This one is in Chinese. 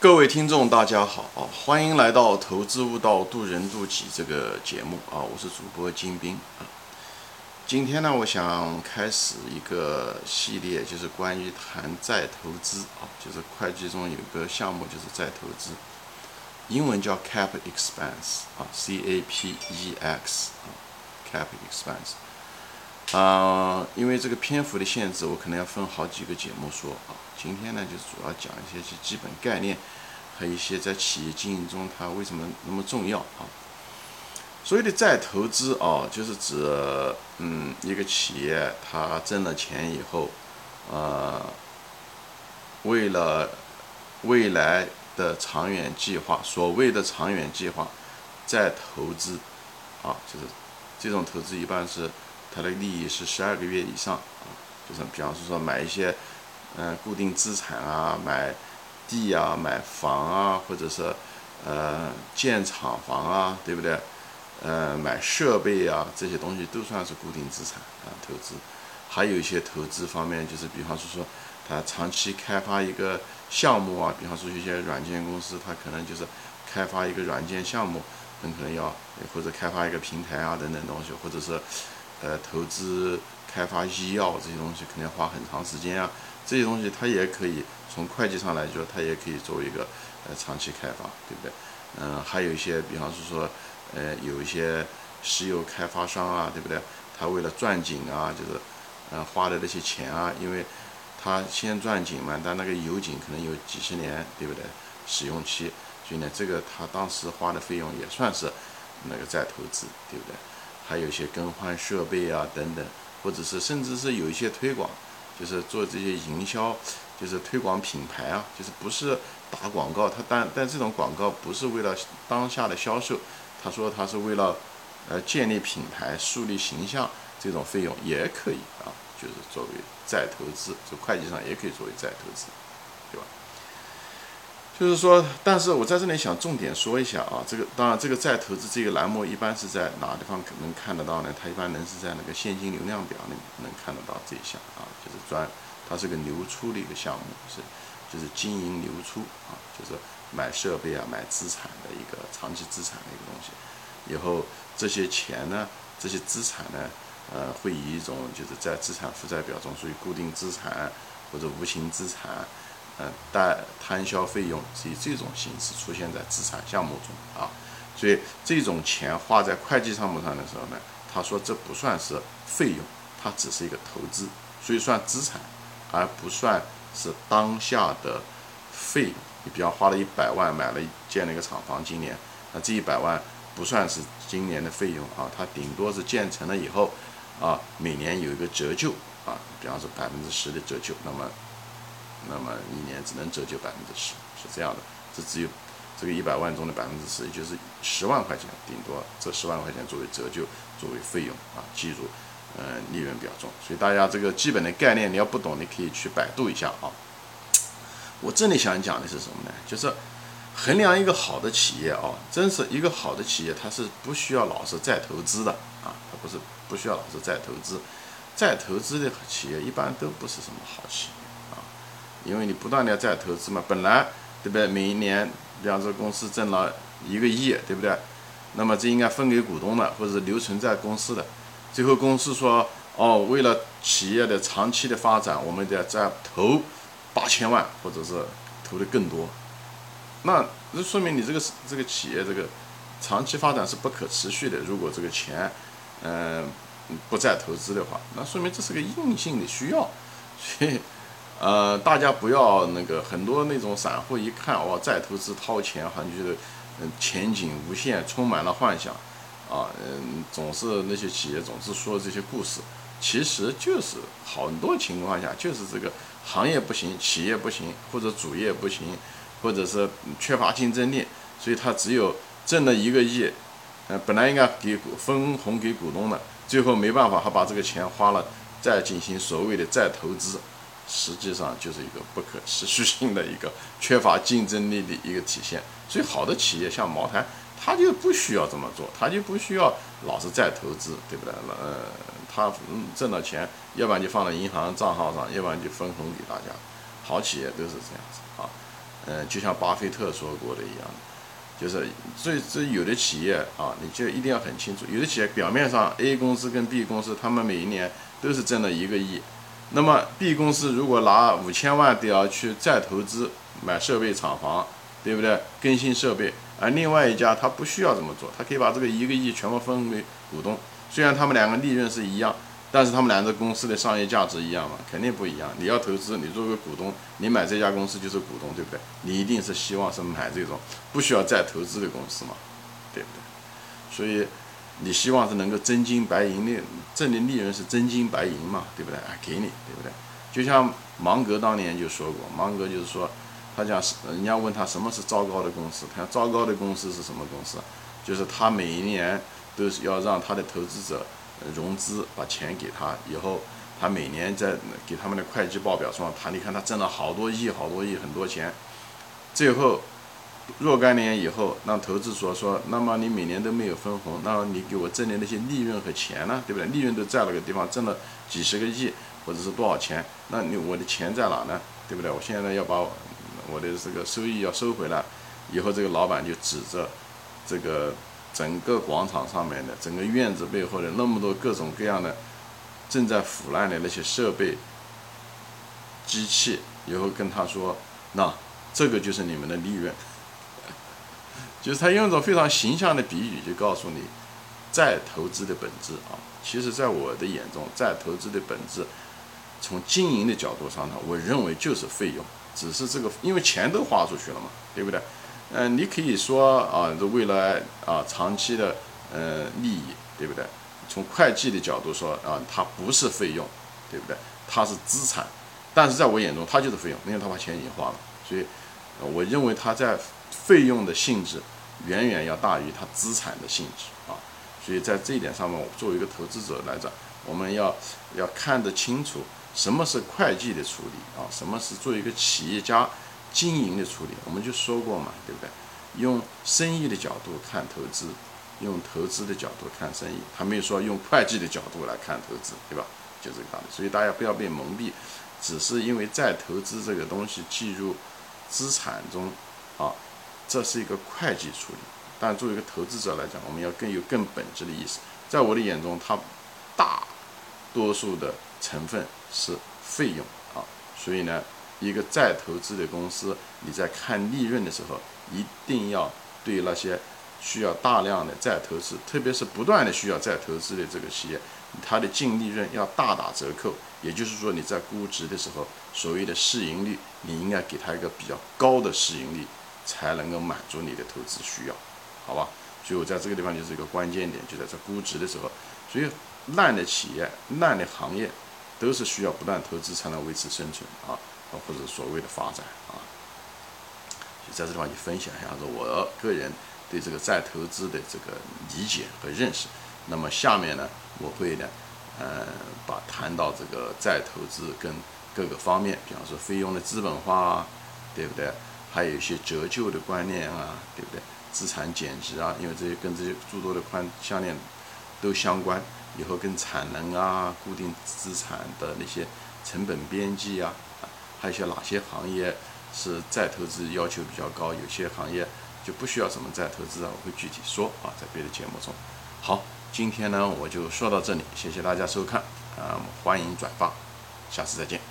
各位听众，大家好啊！欢迎来到《投资悟道，渡人渡己》这个节目啊！我是主播金兵啊。今天呢，我想开始一个系列，就是关于谈再投资啊，就是会计中有个项目就是再投资，英文叫 Cap Expense 啊，C A P E X 啊，Cap Expense 啊。因为这个篇幅的限制，我可能要分好几个节目说啊。今天呢，就主要讲一些基基本概念，和一些在企业经营中它为什么那么重要啊？所谓的再投资啊，就是指嗯一个企业它挣了钱以后，呃，为了未来的长远计划，所谓的长远计划再投资啊，就是这种投资一般是它的利益是十二个月以上啊，就是比方说买一些。嗯，固定资产啊，买地啊，买房啊，或者是呃建厂房啊，对不对？呃，买设备啊，这些东西都算是固定资产啊，投资。还有一些投资方面，就是比方说说，他长期开发一个项目啊，比方说一些软件公司，他可能就是开发一个软件项目，很可能要或者开发一个平台啊等等东西，或者是呃投资开发医药这些东西，肯定要花很长时间啊。这些东西它也可以从会计上来说，它也可以作为一个呃长期开发，对不对？嗯，还有一些，比方是说，呃，有一些石油开发商啊，对不对？他为了钻井啊，就是嗯花的那些钱啊，因为他先钻井嘛，但那个油井可能有几十年，对不对？使用期，所以呢，这个他当时花的费用也算是那个再投资，对不对？还有一些更换设备啊等等，或者是甚至是有一些推广。就是做这些营销，就是推广品牌啊，就是不是打广告，他但但这种广告不是为了当下的销售，他说他是为了呃建立品牌、树立形象，这种费用也可以啊，就是作为再投资，就会计上也可以作为再投资。就是说，但是我在这里想重点说一下啊，这个当然这个再投资这个栏目一般是在哪地方可能看得到呢？它一般能是在那个现金流量表里能看得到这一项啊，就是专，它是个流出的一个项目，是就是经营流出啊，就是买设备啊、买资产的一个长期资产的一个东西。以后这些钱呢，这些资产呢，呃，会以一种就是在资产负债表中属于固定资产或者无形资产。嗯，带摊销费用是以这种形式出现在资产项目中啊，所以这种钱花在会计项目上的时候呢，他说这不算是费用，它只是一个投资，所以算资产，而不算是当下的费用。你比方花了一百万买了建了一个厂房，今年那这一百万不算是今年的费用啊，它顶多是建成了以后啊，每年有一个折旧啊，比方说百分之十的折旧，那么。那么一年只能折旧百分之十，是这样的，这只有这个一百万中的百分之十，也就是十万块钱，顶多这十万块钱作为折旧，作为费用啊，计入呃利润表中。所以大家这个基本的概念你要不懂，你可以去百度一下啊。我这里想讲的是什么呢？就是衡量一个好的企业啊，真是一个好的企业，它是不需要老是再投资的啊，它不是不需要老是再投资，再投资的企业一般都不是什么好企业。因为你不断的在投资嘛，本来对不对？每一年，比方说公司挣了一个亿，对不对？那么这应该分给股东的，或者留存在公司的。最后公司说，哦，为了企业的长期的发展，我们得再投八千万，或者是投的更多。那这说明你这个是这个企业这个长期发展是不可持续的。如果这个钱，嗯，不再投资的话，那说明这是个硬性的需要，所以。呃，大家不要那个很多那种散户一看哇，再投资掏钱，好像觉得嗯前景无限，充满了幻想啊，嗯，总是那些企业总是说这些故事，其实就是很多情况下就是这个行业不行，企业不行，或者主业不行，或者是缺乏竞争力，所以他只有挣了一个亿，呃，本来应该给股分红给股东的，最后没办法，他把这个钱花了，再进行所谓的再投资。实际上就是一个不可持续性的一个缺乏竞争力的一个体现。所以好的企业像茅台，它就不需要这么做，它就不需要老是再投资，对不对？呃，它挣到钱，要不然就放在银行账号上，要不然就分红给大家。好企业都是这样子啊。嗯，就像巴菲特说过的一样，就是这这有的企业啊，你就一定要很清楚，有的企业表面上 A 公司跟 B 公司，他们每一年都是挣了一个亿，那么 B 公司如果拿五千万都要去再投资买设备厂房，对不对？更新设备，而另外一家他不需要这么做，他可以把这个一个亿全部分给股东，虽然他们两个利润是一样。但是他们两个公司的商业价值一样吗？肯定不一样。你要投资，你作为股东，你买这家公司就是股东，对不对？你一定是希望是买这种不需要再投资的公司嘛，对不对？所以你希望是能够真金白银的挣的利润是真金白银嘛，对不对？啊，给你，对不对？就像芒格当年就说过，芒格就是说，他讲是人家问他什么是糟糕的公司，他糟糕的公司是什么公司？就是他每一年都是要让他的投资者。融资把钱给他以后，他每年在给他们的会计报表上，他你看他挣了好多亿、好多亿、很多钱。最后若干年以后，让投资说说，那么你每年都没有分红，那么你给我挣的那些利润和钱呢？对不对？利润都在那个地方挣了几十个亿，或者是多少钱？那你我的钱在哪呢？对不对？我现在要把我的这个收益要收回来，以后这个老板就指着这个。整个广场上面的，整个院子背后的那么多各种各样的正在腐烂的那些设备、机器，以后跟他说：“那这个就是你们的利润。”就是他用一种非常形象的比喻，就告诉你再投资的本质啊。其实，在我的眼中，再投资的本质，从经营的角度上呢，我认为就是费用，只是这个因为钱都花出去了嘛，对不对？嗯，你可以说啊，这为了啊长期的呃利益，对不对？从会计的角度说啊，它不是费用，对不对？它是资产，但是在我眼中，它就是费用，因为他把钱已经花了，所以我认为它在费用的性质远远要大于它资产的性质啊。所以在这一点上面，我作为一个投资者来讲，我们要要看得清楚什么是会计的处理啊，什么是作为一个企业家。经营的处理，我们就说过嘛，对不对？用生意的角度看投资，用投资的角度看生意，还没有说用会计的角度来看投资，对吧？就这个道理。所以大家不要被蒙蔽，只是因为在投资这个东西计入资产中，啊，这是一个会计处理。但作为一个投资者来讲，我们要更有更本质的意思。在我的眼中，它大多数的成分是费用啊，所以呢。一个再投资的公司，你在看利润的时候，一定要对那些需要大量的再投资，特别是不断的需要再投资的这个企业，它的净利润要大打折扣。也就是说，你在估值的时候，所谓的市盈率，你应该给它一个比较高的市盈率，才能够满足你的投资需要，好吧？所以我在这个地方就是一个关键点，就在这估值的时候。所以烂的企业、烂的行业，都是需要不断投资才能维持生存啊。或者所谓的发展啊，就在这地方你分享一下，说我个人对这个再投资的这个理解和认识。那么下面呢，我会呢，呃，把谈到这个再投资跟各个方面，比方说费用的资本化啊，对不对？还有一些折旧的观念啊，对不对？资产减值啊，因为这些跟这些诸多的宽项链都相关。以后跟产能啊、固定资产的那些成本边际啊。还有些哪些行业是再投资要求比较高？有些行业就不需要什么再投资啊？我会具体说啊，在别的节目中。好，今天呢我就说到这里，谢谢大家收看啊，欢迎转发，下次再见。